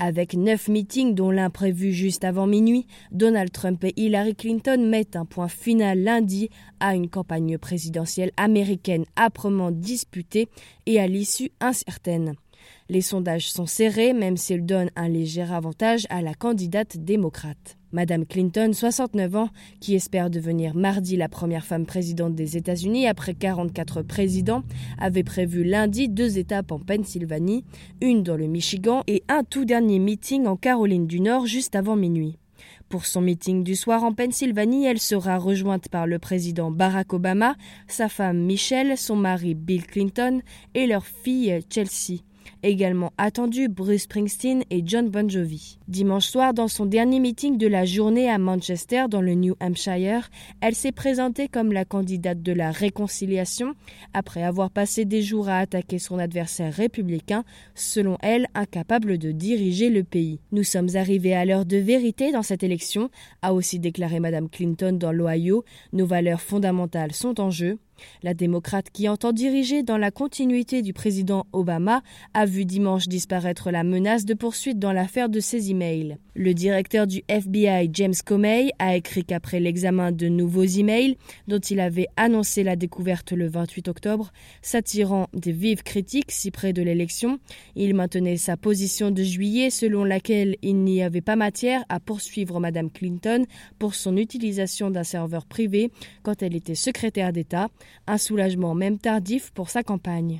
Avec neuf meetings dont l'un prévu juste avant minuit, Donald Trump et Hillary Clinton mettent un point final lundi à une campagne présidentielle américaine âprement disputée et à l'issue incertaine. Les sondages sont serrés, même s'ils donnent un léger avantage à la candidate démocrate. Madame Clinton, 69 ans, qui espère devenir mardi la première femme présidente des États-Unis après 44 présidents, avait prévu lundi deux étapes en Pennsylvanie, une dans le Michigan et un tout dernier meeting en Caroline du Nord juste avant minuit. Pour son meeting du soir en Pennsylvanie, elle sera rejointe par le président Barack Obama, sa femme Michelle, son mari Bill Clinton et leur fille Chelsea. Également attendu Bruce Springsteen et John Bon Jovi. Dimanche soir, dans son dernier meeting de la journée à Manchester, dans le New Hampshire, elle s'est présentée comme la candidate de la réconciliation après avoir passé des jours à attaquer son adversaire républicain, selon elle incapable de diriger le pays. Nous sommes arrivés à l'heure de vérité dans cette élection, a aussi déclaré Madame Clinton dans l'Ohio. Nos valeurs fondamentales sont en jeu. La démocrate qui entend diriger dans la continuité du président Obama a vu dimanche disparaître la menace de poursuite dans l'affaire de ses emails. Le directeur du FBI, James Comey, a écrit qu'après l'examen de nouveaux emails, dont il avait annoncé la découverte le 28 octobre, s'attirant des vives critiques si près de l'élection, il maintenait sa position de juillet selon laquelle il n'y avait pas matière à poursuivre Madame Clinton pour son utilisation d'un serveur privé quand elle était secrétaire d'État, un soulagement même tardif pour sa campagne.